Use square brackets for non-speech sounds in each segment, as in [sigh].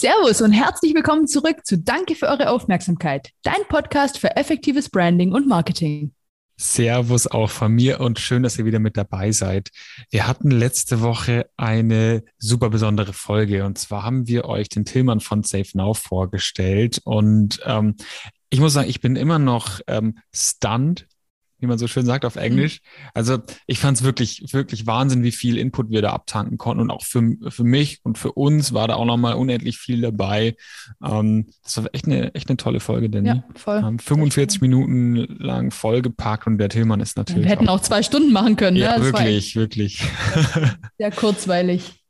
Servus und herzlich willkommen zurück zu Danke für eure Aufmerksamkeit, dein Podcast für effektives Branding und Marketing. Servus auch von mir und schön, dass ihr wieder mit dabei seid. Wir hatten letzte Woche eine super besondere Folge und zwar haben wir euch den Tillmann von Safe Now vorgestellt und ähm, ich muss sagen, ich bin immer noch ähm, stunned, wie man so schön sagt auf Englisch. Also ich fand es wirklich, wirklich Wahnsinn, wie viel Input wir da abtanken konnten. Und auch für, für mich und für uns war da auch nochmal unendlich viel dabei. Ähm, das war echt eine, echt eine tolle Folge, Danny. Ja, voll. Ähm, 45 Minuten lang vollgepackt und der Tillmann ist natürlich. Wir hätten auch, auch zwei Stunden machen können. Ja, ne? wirklich, wirklich. [laughs] Sehr kurzweilig.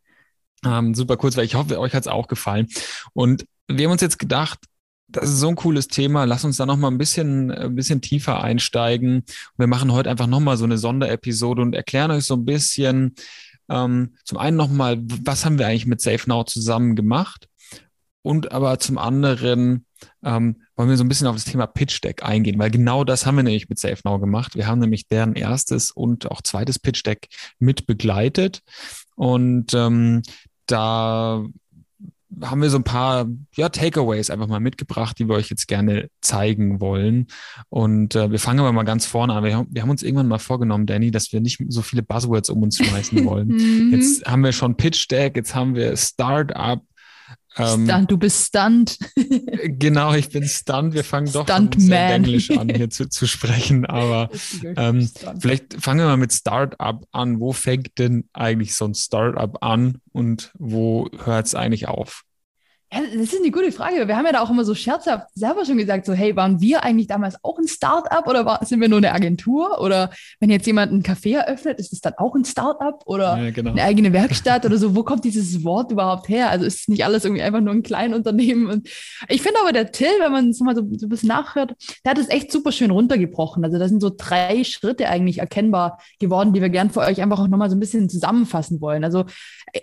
Ähm, super kurzweilig. Ich hoffe, euch hat es auch gefallen. Und wir haben uns jetzt gedacht, das ist so ein cooles Thema. Lass uns da noch mal ein bisschen, ein bisschen tiefer einsteigen. Wir machen heute einfach noch mal so eine Sonderepisode und erklären euch so ein bisschen, ähm, zum einen noch mal, was haben wir eigentlich mit SafeNow zusammen gemacht? Und aber zum anderen ähm, wollen wir so ein bisschen auf das Thema Pitch Deck eingehen, weil genau das haben wir nämlich mit SafeNow gemacht. Wir haben nämlich deren erstes und auch zweites Pitch Deck mit begleitet. Und ähm, da haben wir so ein paar ja, Takeaways einfach mal mitgebracht, die wir euch jetzt gerne zeigen wollen. Und äh, wir fangen aber mal ganz vorne an. Wir haben, wir haben uns irgendwann mal vorgenommen, Danny, dass wir nicht so viele Buzzwords um uns schmeißen [laughs] wollen. Mhm. jetzt haben wir schon Pitch Deck, jetzt haben wir Startup. Ähm, Stunt, du bist Stunt. [laughs] genau, ich bin Stunt. Wir fangen doch sehr Englisch an, hier zu, zu sprechen. [laughs] Aber ähm, vielleicht fangen wir mal mit Startup an. Wo fängt denn eigentlich so ein Startup an und wo hört es eigentlich auf? Ja, das ist eine gute Frage. Wir haben ja da auch immer so scherzhaft selber schon gesagt, so, hey, waren wir eigentlich damals auch ein Startup oder war, sind wir nur eine Agentur? Oder wenn jetzt jemand ein Café eröffnet, ist es dann auch ein Startup oder ja, genau. eine eigene Werkstatt oder so? Wo kommt dieses Wort überhaupt her? Also ist es nicht alles irgendwie einfach nur ein Kleinunternehmen? Und ich finde aber der Till, wenn man es mal so, so ein bisschen nachhört, der hat es echt super schön runtergebrochen. Also da sind so drei Schritte eigentlich erkennbar geworden, die wir gern für euch einfach auch nochmal so ein bisschen zusammenfassen wollen. Also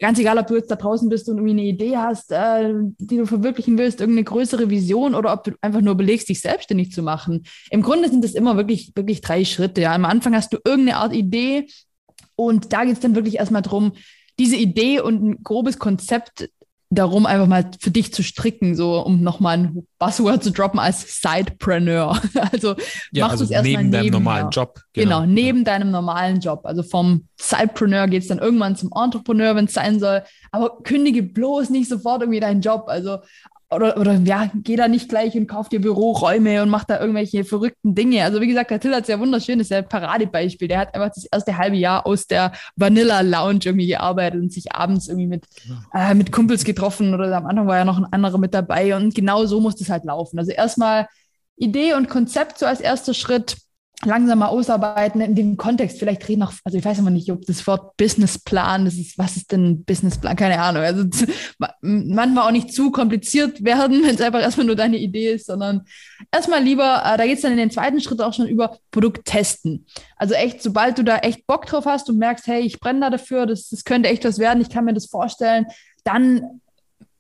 ganz egal, ob du jetzt da draußen bist und irgendwie eine Idee hast, äh, die du verwirklichen willst, irgendeine größere Vision oder ob du einfach nur belegst, dich selbstständig zu machen. Im Grunde sind das immer wirklich, wirklich drei Schritte. Ja. Am Anfang hast du irgendeine Art Idee und da geht es dann wirklich erstmal darum, diese Idee und ein grobes Konzept darum, einfach mal für dich zu stricken, so um nochmal ein Buzzword zu droppen als Sidepreneur. [laughs] Also ja, machst also du es erstmal neben deinem normalen Job. Genau, genau neben ja. deinem normalen Job. Also vom Sidepreneur geht es dann irgendwann zum Entrepreneur, wenn es sein soll. Aber kündige bloß nicht sofort irgendwie deinen Job. Also oder, oder ja, geh da nicht gleich und kauf dir Büroräume und mach da irgendwelche verrückten Dinge. Also wie gesagt, der Till hat es ja wunderschön, ist ja ein Paradebeispiel. Der hat einfach das erste halbe Jahr aus der Vanilla Lounge irgendwie gearbeitet und sich abends irgendwie mit, äh, mit Kumpels getroffen oder am Anfang war ja noch ein anderer mit dabei und genau so muss das halt laufen. Also erstmal Idee und Konzept so als erster Schritt langsam mal ausarbeiten in dem Kontext. Vielleicht reden auch, also ich weiß immer nicht, ob das Wort Businessplan, das ist, was ist denn Businessplan? Keine Ahnung. Also manchmal auch nicht zu kompliziert werden, [laughs] wenn es einfach erstmal nur deine Idee ist, sondern erstmal lieber, äh, da geht es dann in den zweiten Schritt auch schon über Produkt testen. Also echt, sobald du da echt Bock drauf hast und merkst, hey, ich brenne da dafür, das, das könnte echt was werden, ich kann mir das vorstellen, dann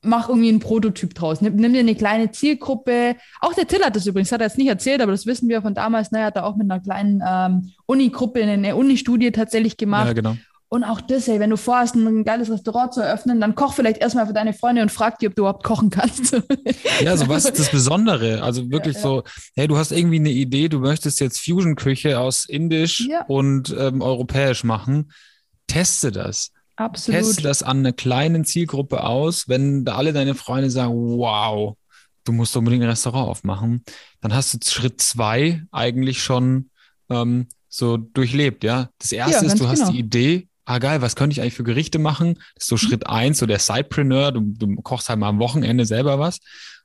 mach irgendwie einen Prototyp draus. Nimm, nimm, dir eine kleine Zielgruppe. Auch der Till hat das übrigens, hat er jetzt nicht erzählt, aber das wissen wir von damals. Ne, hat er auch mit einer kleinen ähm, Uni-Gruppe eine Uni-Studie tatsächlich gemacht. Ja, genau. Und auch das, ey, wenn du vorhast, ein geiles Restaurant zu eröffnen, dann koch vielleicht erstmal für deine Freunde und frag die, ob du überhaupt kochen kannst. [laughs] Ja, so was ist das Besondere? Also wirklich ja, ja. so, hey, du hast irgendwie eine Idee, du möchtest jetzt Fusion-Küche aus Indisch ja. und ähm, europäisch machen. Teste das. Absolut. Teste das an einer kleinen Zielgruppe aus. Wenn da alle deine Freunde sagen, wow, du musst unbedingt ein Restaurant aufmachen, dann hast du Schritt zwei eigentlich schon ähm, so durchlebt, ja. Das erste ja, ist, du hast genau. die Idee, ah geil, was könnte ich eigentlich für Gerichte machen? Das ist so mhm. Schritt eins, so der Sidepreneur, du, du kochst halt mal am Wochenende selber was.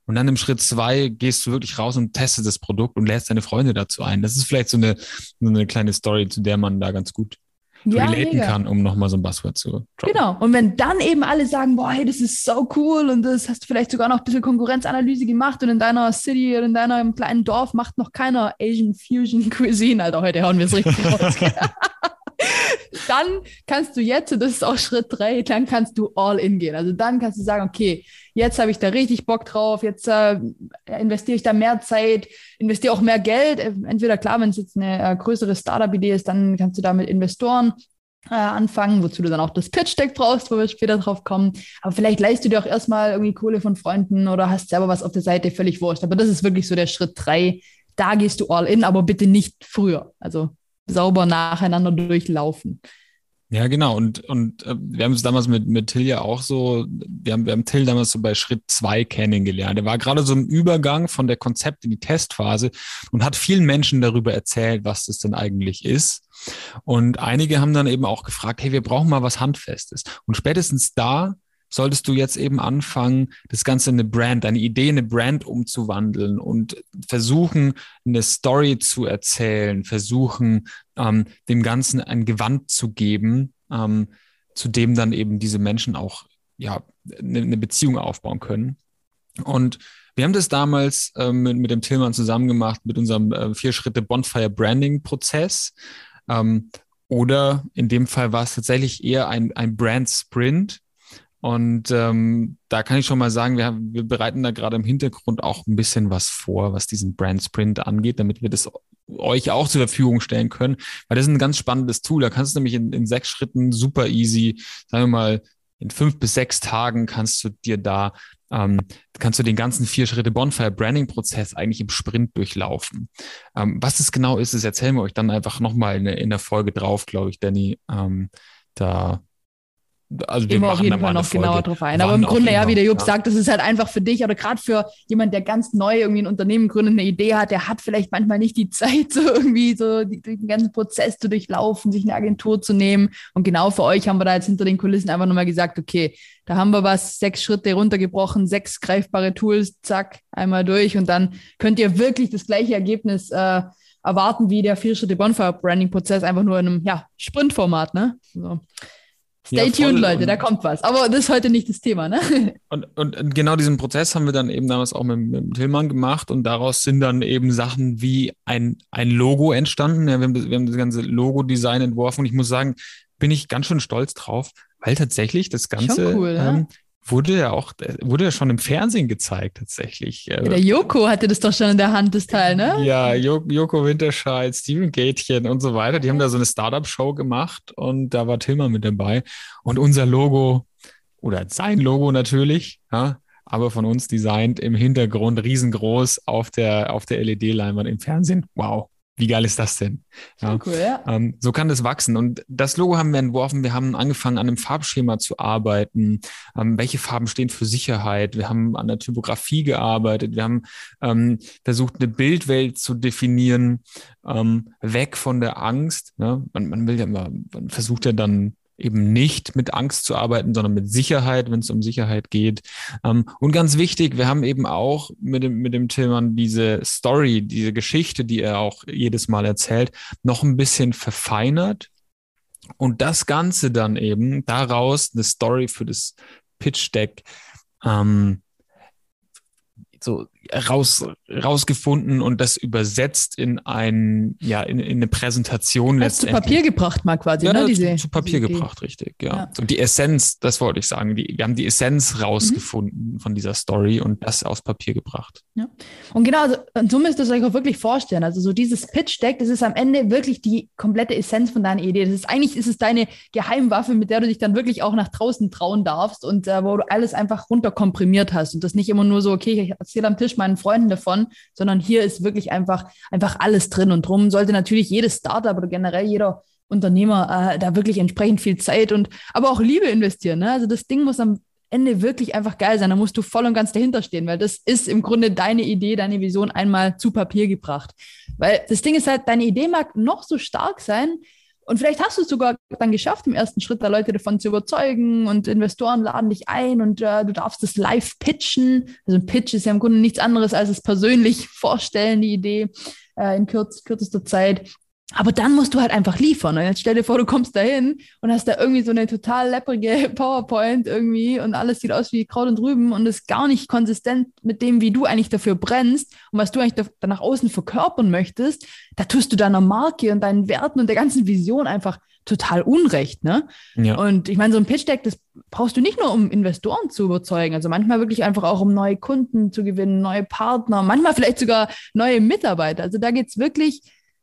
Und dann im Schritt zwei gehst du wirklich raus und testest das Produkt und lädst deine Freunde dazu ein. Das ist vielleicht so eine, so eine kleine Story, zu der man da ganz gut ja, relaten mega. kann, um nochmal so ein Buzzword zu droppen. Genau. Und wenn dann eben alle sagen, boah, hey, das ist so cool und das hast du vielleicht sogar noch ein bisschen Konkurrenzanalyse gemacht und in deiner City oder in deinem kleinen Dorf macht noch keiner Asian Fusion Cuisine. Alter, heute hauen wir es richtig raus. [laughs] [laughs] dann kannst du jetzt, und das ist auch Schritt drei, dann kannst du all in gehen. Also dann kannst du sagen, okay, jetzt habe ich da richtig Bock drauf, jetzt äh, investiere ich da mehr Zeit, investiere auch mehr Geld. Entweder klar, wenn es jetzt eine äh, größere Startup-Idee ist, dann kannst du da mit Investoren äh, anfangen, wozu du dann auch das Pitch-Deck brauchst, wo wir später drauf kommen. Aber vielleicht leist du dir auch erstmal irgendwie Kohle von Freunden oder hast selber was auf der Seite, völlig wurscht. Aber das ist wirklich so der Schritt drei. Da gehst du all in, aber bitte nicht früher. Also sauber nacheinander durchlaufen. Ja, genau. Und, und äh, wir haben es damals mit, mit Till ja auch so, wir haben, wir haben Till damals so bei Schritt zwei kennengelernt. Er war gerade so im Übergang von der Konzept in die Testphase und hat vielen Menschen darüber erzählt, was das denn eigentlich ist. Und einige haben dann eben auch gefragt, hey, wir brauchen mal was Handfestes. Und spätestens da solltest du jetzt eben anfangen, das Ganze in eine Brand, deine Idee in eine Brand umzuwandeln und versuchen, eine Story zu erzählen, versuchen, ähm, dem Ganzen ein Gewand zu geben, ähm, zu dem dann eben diese Menschen auch ja, eine, eine Beziehung aufbauen können. Und wir haben das damals äh, mit, mit dem Tillmann zusammen gemacht, mit unserem äh, Vier-Schritte-Bonfire-Branding-Prozess. Ähm, oder in dem Fall war es tatsächlich eher ein, ein Brand-Sprint, und ähm, da kann ich schon mal sagen, wir, haben, wir bereiten da gerade im Hintergrund auch ein bisschen was vor, was diesen Brand Sprint angeht, damit wir das euch auch zur Verfügung stellen können. Weil das ist ein ganz spannendes Tool. Da kannst du nämlich in, in sechs Schritten super easy, sagen wir mal, in fünf bis sechs Tagen kannst du dir da, ähm, kannst du den ganzen vier Schritte Bonfire Branding Prozess eigentlich im Sprint durchlaufen. Ähm, was das genau ist, das erzählen wir euch dann einfach nochmal in, in der Folge drauf, glaube ich, Danny. Ähm, da also wir Immer auf jeden Fall noch genauer drauf ein. Aber im Grunde, ja, wie der Jupp ja. sagt, das ist halt einfach für dich oder gerade für jemand, der ganz neu irgendwie ein Unternehmen gründet, eine Idee hat, der hat vielleicht manchmal nicht die Zeit, [laughs] so irgendwie so den ganzen Prozess zu durchlaufen, sich eine Agentur zu nehmen. Und genau für euch haben wir da jetzt hinter den Kulissen einfach nochmal gesagt, okay, da haben wir was, sechs Schritte runtergebrochen, sechs greifbare Tools, zack, einmal durch und dann könnt ihr wirklich das gleiche Ergebnis äh, erwarten wie der vier Schritte Bonfire Branding Prozess, einfach nur in einem ja, Sprintformat, ne? So. Stay ja, tuned, Leute, da kommt was. Aber das ist heute nicht das Thema, ne? [laughs] Und, und genau diesen Prozess haben wir dann eben damals auch mit, mit Tillmann gemacht und daraus sind dann eben Sachen wie ein, ein Logo entstanden. Ja, wir, haben das, wir haben das ganze Logo-Design entworfen und ich muss sagen, bin ich ganz schön stolz drauf, weil tatsächlich das Ganze cool, ähm, wurde ja auch, wurde ja schon im Fernsehen gezeigt tatsächlich. Ja, der Joko hatte das doch schon in der Hand, das Teil, ne? Ja, Joko Winterscheid, Steven Gätchen und so weiter. Die haben da so eine Startup-Show gemacht und da war Tillmann mit dabei. Und unser Logo, oder sein Logo natürlich, ja, aber von uns designt im Hintergrund riesengroß auf der, auf der LED-Leinwand im Fernsehen. Wow. Wie geil ist das denn? Ja. Cool, ja. Ähm, so kann das wachsen. Und das Logo haben wir entworfen. Wir haben angefangen, an einem Farbschema zu arbeiten. Ähm, welche Farben stehen für Sicherheit? Wir haben an der Typografie gearbeitet. Wir haben ähm, versucht, eine Bildwelt zu definieren, ähm, weg von der Angst. Ne? Man, man will ja immer, man versucht ja dann eben nicht mit Angst zu arbeiten, sondern mit Sicherheit, wenn es um Sicherheit geht. Ähm, und ganz wichtig, wir haben eben auch mit dem, mit dem Tillmann diese Story, diese Geschichte, die er auch jedes Mal erzählt, noch ein bisschen verfeinert. Und das Ganze dann eben daraus eine Story für das Pitch Deck ähm, so raus, rausgefunden und das übersetzt in ein, ja, in, in eine Präsentation das Zu Papier gebracht mal quasi, ja, ne? Diese, zu, Papier gebracht, richtig, ja. ja. So die Essenz, das wollte ich sagen. Die, wir haben die Essenz rausgefunden mhm. von dieser Story und das aus Papier gebracht. Ja. Und genau, also, so müsst ihr es euch auch wirklich vorstellen. Also so dieses Pitch-Deck, das ist am Ende wirklich die komplette Essenz von deiner Idee. Das ist eigentlich ist es deine Geheimwaffe, mit der du dich dann wirklich auch nach draußen trauen darfst und äh, wo du alles einfach runterkomprimiert hast und das nicht immer nur so, okay, ich erzähle am Tisch meinen Freunden davon, sondern hier ist wirklich einfach, einfach alles drin. Und drum sollte natürlich jedes Startup oder generell jeder Unternehmer äh, da wirklich entsprechend viel Zeit und aber auch Liebe investieren. Ne? Also das Ding muss am Ende wirklich einfach geil sein. Da musst du voll und ganz dahinter stehen, weil das ist im Grunde deine Idee, deine Vision einmal zu Papier gebracht. Weil das Ding ist halt, deine Idee mag noch so stark sein, und vielleicht hast du es sogar dann geschafft, im ersten Schritt da Leute davon zu überzeugen und Investoren laden dich ein und äh, du darfst es live pitchen. Also ein Pitch ist ja im Grunde nichts anderes als es persönlich [laughs] vorstellen, die Idee äh, in kürz, kürzester Zeit. Aber dann musst du halt einfach liefern. Und jetzt stell dir vor, du kommst da hin und hast da irgendwie so eine total lepprige [laughs] PowerPoint irgendwie und alles sieht aus wie Kraut und Rüben und ist gar nicht konsistent mit dem, wie du eigentlich dafür brennst und was du eigentlich da nach außen verkörpern möchtest. Da tust du deiner Marke und deinen Werten und der ganzen Vision einfach total Unrecht, ne? Ja. Und ich meine, so ein Pitch-Deck, das brauchst du nicht nur, um Investoren zu überzeugen, also manchmal wirklich einfach auch, um neue Kunden zu gewinnen, neue Partner, manchmal vielleicht sogar neue Mitarbeiter. Also da geht's wirklich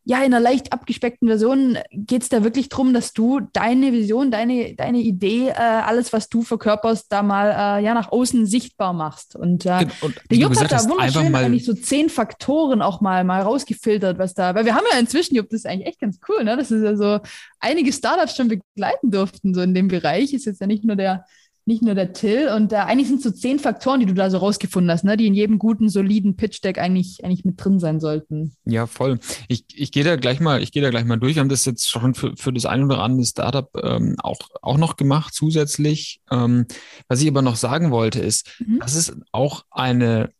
ja, in einer leicht abgespeckten Version geht es da wirklich darum, dass du deine Vision, deine, deine Idee, äh, alles, was du verkörperst, da mal äh, ja, nach außen sichtbar machst. Und, äh, und der Jupp hat da wunderschön eigentlich so zehn Faktoren auch mal, mal rausgefiltert, was da, weil wir haben ja inzwischen, Jupp, das ist eigentlich echt ganz cool, ne? Das ist ja so, einige Startups schon begleiten durften, so in dem Bereich. Ist jetzt ja nicht nur der nicht nur der Till. Und äh, eigentlich sind es so zehn Faktoren, die du da so rausgefunden hast, ne? die in jedem guten, soliden Pitch-Deck eigentlich, eigentlich mit drin sein sollten. Ja, voll. Ich, ich gehe da gleich mal, ich gehe da gleich mal durch. Wir haben das jetzt schon für, für das ein oder andere Startup ähm, auch, auch noch gemacht, zusätzlich. Ähm, was ich aber noch sagen wollte, ist, mhm. das ist auch eine,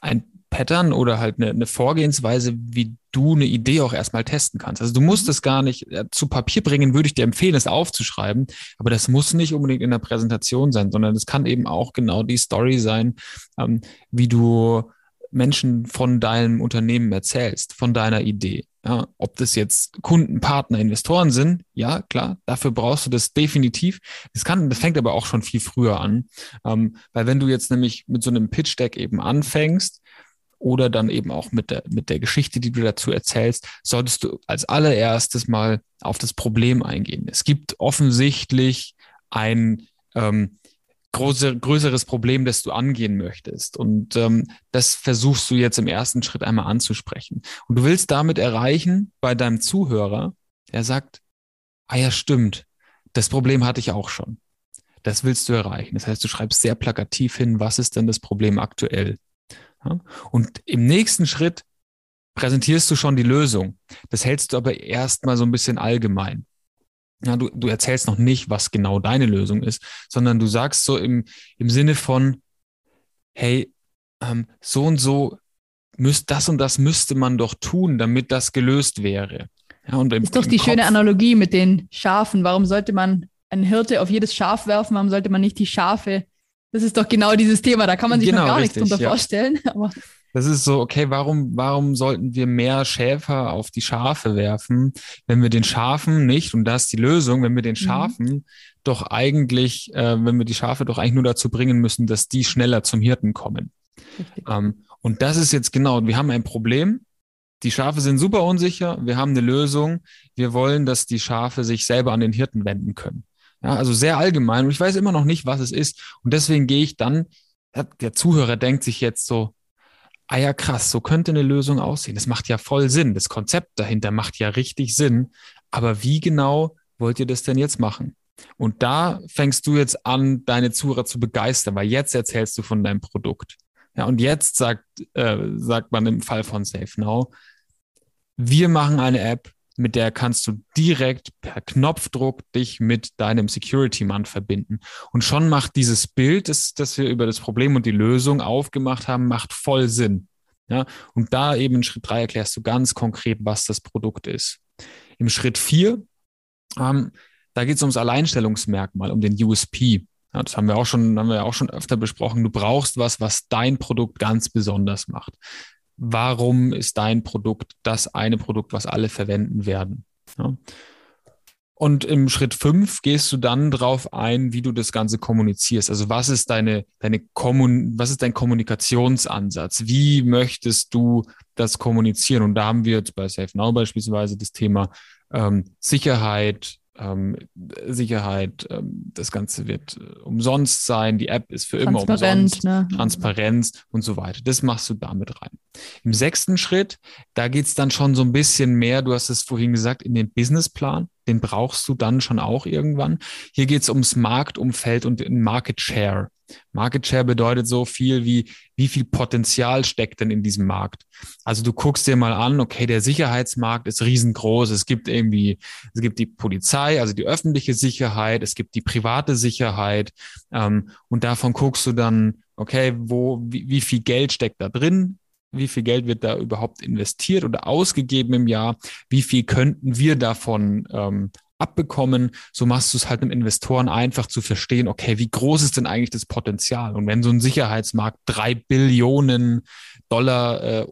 ein Pattern oder halt eine, eine, Vorgehensweise, wie du eine Idee auch erstmal testen kannst. Also du musst mhm. es gar nicht äh, zu Papier bringen, würde ich dir empfehlen, es aufzuschreiben, aber das muss nicht unbedingt in der Präsentation sein, sondern es kann eben auch genau die Story sein, ähm, wie du Menschen von deinem Unternehmen erzählst, von deiner Idee. Ja, ob das jetzt Kunden, Partner, Investoren sind, ja, klar, dafür brauchst du das definitiv. Das kann, das fängt aber auch schon viel früher an. Ähm, weil wenn du jetzt nämlich mit so einem Pitch-Deck eben anfängst, oder dann eben auch mit der, mit der Geschichte, die du dazu erzählst, solltest du als allererstes mal auf das Problem eingehen. Es gibt offensichtlich ein ähm, große, größeres Problem, das du angehen möchtest. Und ähm, das versuchst du jetzt im ersten Schritt einmal anzusprechen. Und du willst damit erreichen bei deinem Zuhörer, der sagt, ah ja, stimmt, das Problem hatte ich auch schon. Das willst du erreichen. Das heißt, du schreibst sehr plakativ hin, was ist denn das Problem aktuell? Und im nächsten Schritt präsentierst du schon die Lösung. Das hältst du aber erstmal so ein bisschen allgemein. Ja, du, du erzählst noch nicht, was genau deine Lösung ist, sondern du sagst so im, im Sinne von, hey, ähm, so und so müsst, das und das müsste man doch tun, damit das gelöst wäre. Ja, und im, ist doch die Kopf, schöne Analogie mit den Schafen. Warum sollte man einen Hirte auf jedes Schaf werfen? Warum sollte man nicht die Schafe das ist doch genau dieses Thema, da kann man sich genau, noch gar richtig, nichts drunter ja. vorstellen. [laughs] Aber das ist so, okay, warum, warum sollten wir mehr Schäfer auf die Schafe werfen, wenn wir den Schafen nicht, und das ist die Lösung, wenn wir den mhm. Schafen mhm. doch eigentlich, äh, wenn wir die Schafe doch eigentlich nur dazu bringen müssen, dass die schneller zum Hirten kommen. Ähm, und das ist jetzt genau, wir haben ein Problem. Die Schafe sind super unsicher. Wir haben eine Lösung. Wir wollen, dass die Schafe sich selber an den Hirten wenden können. Ja, also sehr allgemein. Und ich weiß immer noch nicht, was es ist. Und deswegen gehe ich dann, der Zuhörer denkt sich jetzt so, ah ja, krass, so könnte eine Lösung aussehen. Das macht ja voll Sinn. Das Konzept dahinter macht ja richtig Sinn. Aber wie genau wollt ihr das denn jetzt machen? Und da fängst du jetzt an, deine Zuhörer zu begeistern, weil jetzt erzählst du von deinem Produkt. Ja, und jetzt sagt, äh, sagt man im Fall von Safe Now, wir machen eine App, mit der kannst du direkt per Knopfdruck dich mit deinem Security-Mann verbinden. Und schon macht dieses Bild, das, das wir über das Problem und die Lösung aufgemacht haben, macht voll Sinn. Ja, und da eben in Schritt drei erklärst du ganz konkret, was das Produkt ist. Im Schritt vier, ähm, da geht es ums Alleinstellungsmerkmal, um den USP. Ja, das haben wir auch schon, haben wir auch schon öfter besprochen. Du brauchst was, was dein Produkt ganz besonders macht warum ist dein Produkt das eine Produkt, was alle verwenden werden. Ja. Und im Schritt fünf gehst du dann darauf ein, wie du das Ganze kommunizierst. Also was ist deine, deine Kommun was ist dein Kommunikationsansatz? Wie möchtest du das kommunizieren? Und da haben wir jetzt bei SafeNow beispielsweise das Thema ähm, Sicherheit, ähm, Sicherheit, ähm, das Ganze wird äh, umsonst sein, die App ist für immer umsonst, ne? Transparenz und so weiter. Das machst du damit rein. Im sechsten Schritt, da geht es dann schon so ein bisschen mehr, du hast es vorhin gesagt, in den Businessplan. Den brauchst du dann schon auch irgendwann. Hier geht es ums Marktumfeld und den Market Share. Market Share bedeutet so viel wie, wie viel Potenzial steckt denn in diesem Markt? Also du guckst dir mal an, okay, der Sicherheitsmarkt ist riesengroß. Es gibt irgendwie, es gibt die Polizei, also die öffentliche Sicherheit, es gibt die private Sicherheit. Ähm, und davon guckst du dann, okay, wo, wie, wie viel Geld steckt da drin? Wie viel Geld wird da überhaupt investiert oder ausgegeben im Jahr? Wie viel könnten wir davon ähm, abbekommen. So machst du es halt einem Investoren einfach zu verstehen, okay, wie groß ist denn eigentlich das Potenzial? Und wenn so ein Sicherheitsmarkt drei Billionen Dollar äh,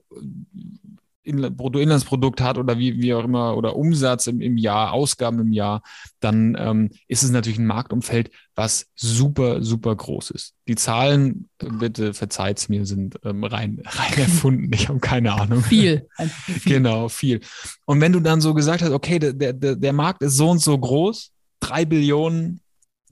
Bruttoinlandsprodukt hat oder wie, wie auch immer, oder Umsatz im, im Jahr, Ausgaben im Jahr, dann ähm, ist es natürlich ein Marktumfeld, was super, super groß ist. Die Zahlen, bitte verzeiht es mir, sind ähm, rein, [laughs] rein erfunden. Ich habe keine Ahnung. Viel. [laughs] viel. Genau, viel. Und wenn du dann so gesagt hast, okay, der, der, der Markt ist so und so groß, drei Billionen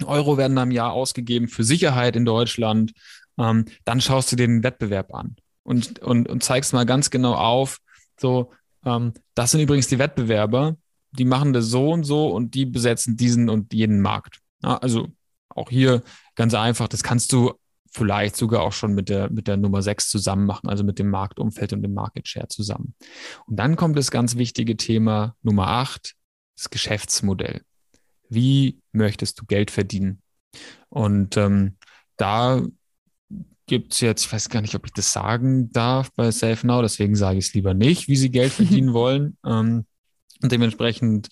Euro werden am Jahr ausgegeben für Sicherheit in Deutschland, ähm, dann schaust du dir den Wettbewerb an und, und, und zeigst mal ganz genau auf, so, ähm, das sind übrigens die Wettbewerber, die machen das so und so und die besetzen diesen und jeden Markt. Ja, also auch hier ganz einfach, das kannst du vielleicht sogar auch schon mit der, mit der Nummer 6 zusammen machen, also mit dem Marktumfeld und dem Market Share zusammen. Und dann kommt das ganz wichtige Thema Nummer 8, das Geschäftsmodell. Wie möchtest du Geld verdienen? Und ähm, da gibt es jetzt, ich weiß gar nicht, ob ich das sagen darf bei SafeNow, deswegen sage ich es lieber nicht, wie sie Geld verdienen [laughs] wollen. Ähm, und dementsprechend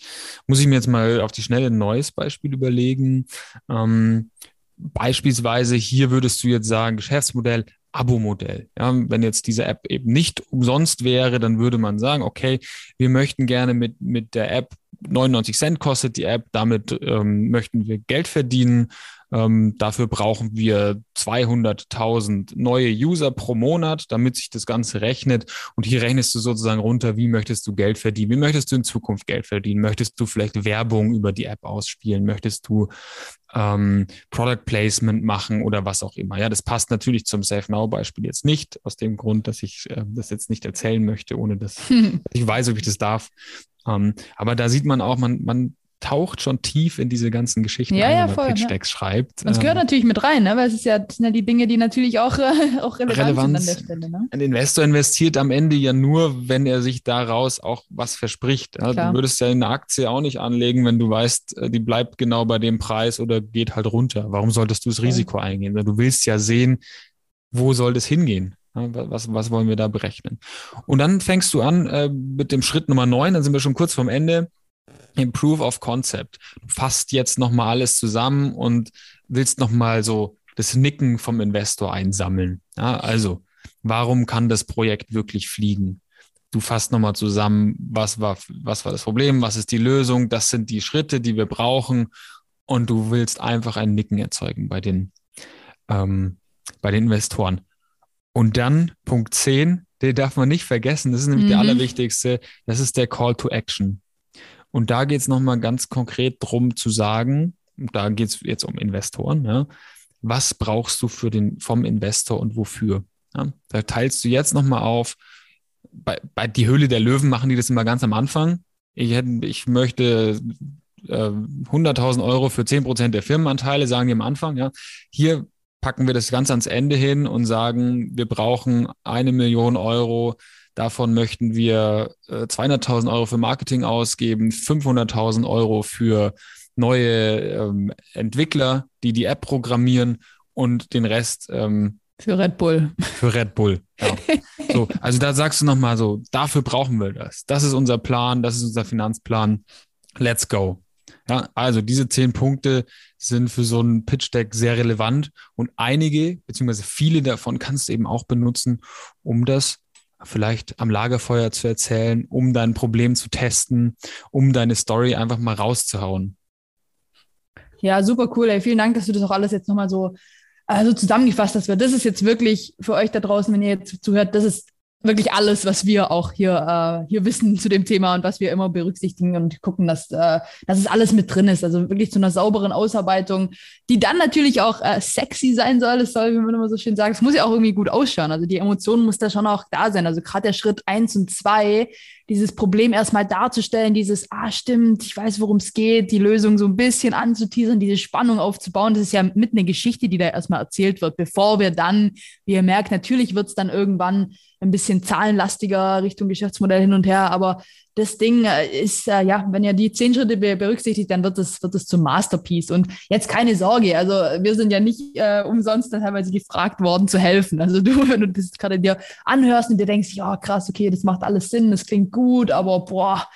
muss ich mir jetzt mal auf die Schnelle ein neues Beispiel überlegen. Ähm, beispielsweise hier würdest du jetzt sagen, Geschäftsmodell, Abo-Modell. Ja, wenn jetzt diese App eben nicht umsonst wäre, dann würde man sagen, okay, wir möchten gerne mit, mit der App 99 Cent kostet die App, damit ähm, möchten wir Geld verdienen ähm, dafür brauchen wir 200.000 neue User pro Monat, damit sich das Ganze rechnet. Und hier rechnest du sozusagen runter, wie möchtest du Geld verdienen? Wie möchtest du in Zukunft Geld verdienen? Möchtest du vielleicht Werbung über die App ausspielen? Möchtest du ähm, Product Placement machen oder was auch immer? Ja, das passt natürlich zum Safe Now Beispiel jetzt nicht, aus dem Grund, dass ich äh, das jetzt nicht erzählen möchte, ohne dass [laughs] ich weiß, ob ich das darf. Ähm, aber da sieht man auch, man, man taucht schon tief in diese ganzen Geschichten ja, ein, ja, voll, Pitch Decks ja. schreibt. Das gehört ähm, natürlich mit rein, ne? weil es ist ja, sind ja die Dinge, die natürlich auch, äh, [laughs] auch relevant Relevanz. sind an der Stelle. Ne? Ein Investor investiert am Ende ja nur, wenn er sich daraus auch was verspricht. Ja? Du würdest ja eine Aktie auch nicht anlegen, wenn du weißt, äh, die bleibt genau bei dem Preis oder geht halt runter. Warum solltest du das Risiko eingehen? Du willst ja sehen, wo soll das hingehen? Was, was wollen wir da berechnen? Und dann fängst du an äh, mit dem Schritt Nummer neun, dann sind wir schon kurz vorm Ende im Proof of Concept. Du fasst jetzt nochmal alles zusammen und willst nochmal so das Nicken vom Investor einsammeln. Ja, also, warum kann das Projekt wirklich fliegen? Du fasst nochmal zusammen, was war, was war das Problem, was ist die Lösung, das sind die Schritte, die wir brauchen und du willst einfach ein Nicken erzeugen bei den, ähm, bei den Investoren. Und dann Punkt 10, den darf man nicht vergessen, das ist nämlich mhm. der allerwichtigste, das ist der Call to Action. Und da geht es nochmal ganz konkret darum zu sagen, da geht es jetzt um Investoren, ja, was brauchst du für den, vom Investor und wofür? Ja, da teilst du jetzt nochmal auf, bei, bei die Höhle der Löwen machen die das immer ganz am Anfang. Ich, hätte, ich möchte äh, 100.000 Euro für 10% der Firmenanteile, sagen die am Anfang. Ja. Hier packen wir das ganz ans Ende hin und sagen, wir brauchen eine Million Euro Davon möchten wir äh, 200.000 Euro für Marketing ausgeben, 500.000 Euro für neue ähm, Entwickler, die die App programmieren und den Rest ähm, für Red Bull. Für Red Bull. Ja. [laughs] so, also da sagst du nochmal so, dafür brauchen wir das. Das ist unser Plan, das ist unser Finanzplan. Let's go. Ja, also diese zehn Punkte sind für so ein Pitch Deck sehr relevant und einige, beziehungsweise viele davon kannst du eben auch benutzen, um das vielleicht am Lagerfeuer zu erzählen, um dein Problem zu testen, um deine Story einfach mal rauszuhauen. Ja, super cool. Ey. Vielen Dank, dass du das auch alles jetzt nochmal so, äh, so zusammengefasst hast. Das ist jetzt wirklich für euch da draußen, wenn ihr jetzt zuhört, das ist wirklich alles, was wir auch hier, äh, hier wissen zu dem Thema und was wir immer berücksichtigen und gucken, dass, äh, dass es alles mit drin ist. Also wirklich zu einer sauberen Ausarbeitung, die dann natürlich auch äh, sexy sein soll. Es soll, wie man immer so schön sagt, es muss ja auch irgendwie gut ausschauen. Also die Emotionen muss da schon auch da sein. Also gerade der Schritt eins und zwei, dieses Problem erstmal darzustellen, dieses, ah, stimmt, ich weiß, worum es geht, die Lösung so ein bisschen anzuteasern, diese Spannung aufzubauen. Das ist ja mit einer Geschichte, die da erstmal erzählt wird, bevor wir dann, wie ihr merkt, natürlich wird es dann irgendwann ein bisschen zahlenlastiger Richtung Geschäftsmodell hin und her. Aber das Ding äh, ist, äh, ja, wenn ihr die zehn Schritte berücksichtigt, dann wird es wird es zum Masterpiece. Und jetzt keine Sorge, also wir sind ja nicht äh, umsonst teilweise gefragt worden zu helfen. Also du, [laughs] wenn du das gerade dir anhörst und dir denkst, ja, krass, okay, das macht alles Sinn, das klingt gut, aber boah,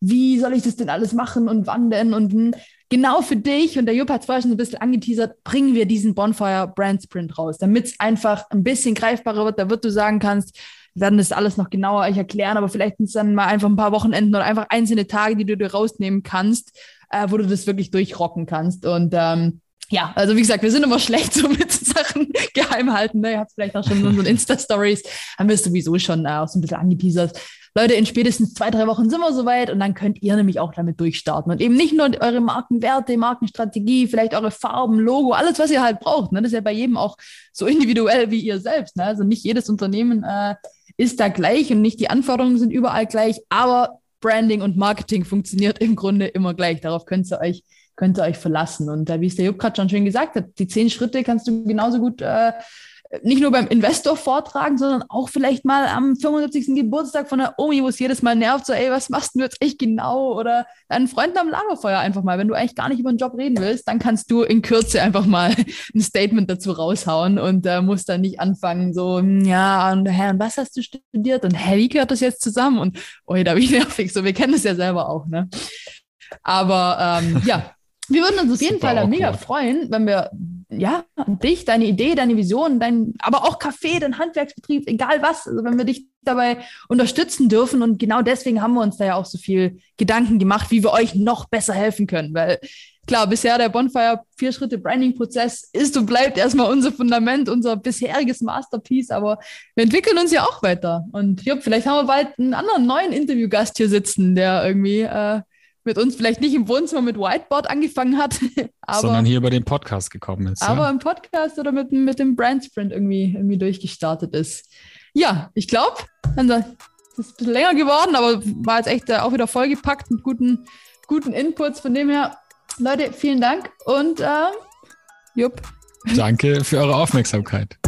wie soll ich das denn alles machen und wann denn? Und hm, genau für dich, und der Jupp hat es vorher schon ein bisschen angeteasert, bringen wir diesen Bonfire Brand Sprint raus, damit es einfach ein bisschen greifbarer wird, da wird du sagen kannst, werden das alles noch genauer euch erklären, aber vielleicht sind es dann mal einfach ein paar Wochenenden oder einfach einzelne Tage, die du dir rausnehmen kannst, äh, wo du das wirklich durchrocken kannst. Und ähm, ja, also wie gesagt, wir sind immer [laughs] schlecht so mit Sachen [laughs] geheim halten. Ne? Ihr habt vielleicht auch schon unseren Insta-Stories, haben wir sowieso schon äh, auch so ein bisschen angeteasert. Leute, in spätestens zwei, drei Wochen sind wir soweit und dann könnt ihr nämlich auch damit durchstarten. Und eben nicht nur eure Markenwerte, Markenstrategie, vielleicht eure Farben, Logo, alles, was ihr halt braucht. Ne? Das ist ja bei jedem auch so individuell wie ihr selbst. Ne? Also nicht jedes Unternehmen äh, ist da gleich und nicht die Anforderungen sind überall gleich, aber Branding und Marketing funktioniert im Grunde immer gleich. Darauf könnt ihr euch, könnt ihr euch verlassen. Und äh, wie es der Jupp gerade schon schön gesagt hat, die zehn Schritte kannst du genauso gut äh, nicht nur beim Investor vortragen, sondern auch vielleicht mal am 75. Geburtstag von der Omi, wo es jedes Mal nervt, so, ey, was machst du jetzt echt genau? Oder deinen Freunden am Lagerfeuer einfach mal. Wenn du eigentlich gar nicht über den Job reden willst, dann kannst du in Kürze einfach mal [laughs] ein Statement dazu raushauen und äh, musst dann nicht anfangen, so, hm, ja, und hä, und was hast du studiert? Und hä, wie gehört das jetzt zusammen? Und, oh, da bin ich [laughs] nervig. So, wir kennen das ja selber auch, ne? Aber ähm, ja, wir würden uns auf jeden Fall da mega freuen, wenn wir ja, dich, deine Idee, deine Vision, dein, aber auch Café, dein Handwerksbetrieb, egal was, also wenn wir dich dabei unterstützen dürfen. Und genau deswegen haben wir uns da ja auch so viel Gedanken gemacht, wie wir euch noch besser helfen können. Weil klar, bisher der Bonfire vier Schritte Branding-Prozess ist und bleibt erstmal unser Fundament, unser bisheriges Masterpiece, aber wir entwickeln uns ja auch weiter. Und ja, vielleicht haben wir bald einen anderen neuen Interviewgast hier sitzen, der irgendwie äh, mit uns vielleicht nicht im Wohnzimmer mit Whiteboard angefangen hat, [laughs] aber, sondern hier über den Podcast gekommen ist. Aber ja. im Podcast oder mit, mit dem Brand Sprint irgendwie, irgendwie durchgestartet ist. Ja, ich glaube, also, es ist ein bisschen länger geworden, aber war jetzt echt äh, auch wieder vollgepackt mit guten, guten Inputs. Von dem her, Leute, vielen Dank und äh, jupp. Danke für eure Aufmerksamkeit.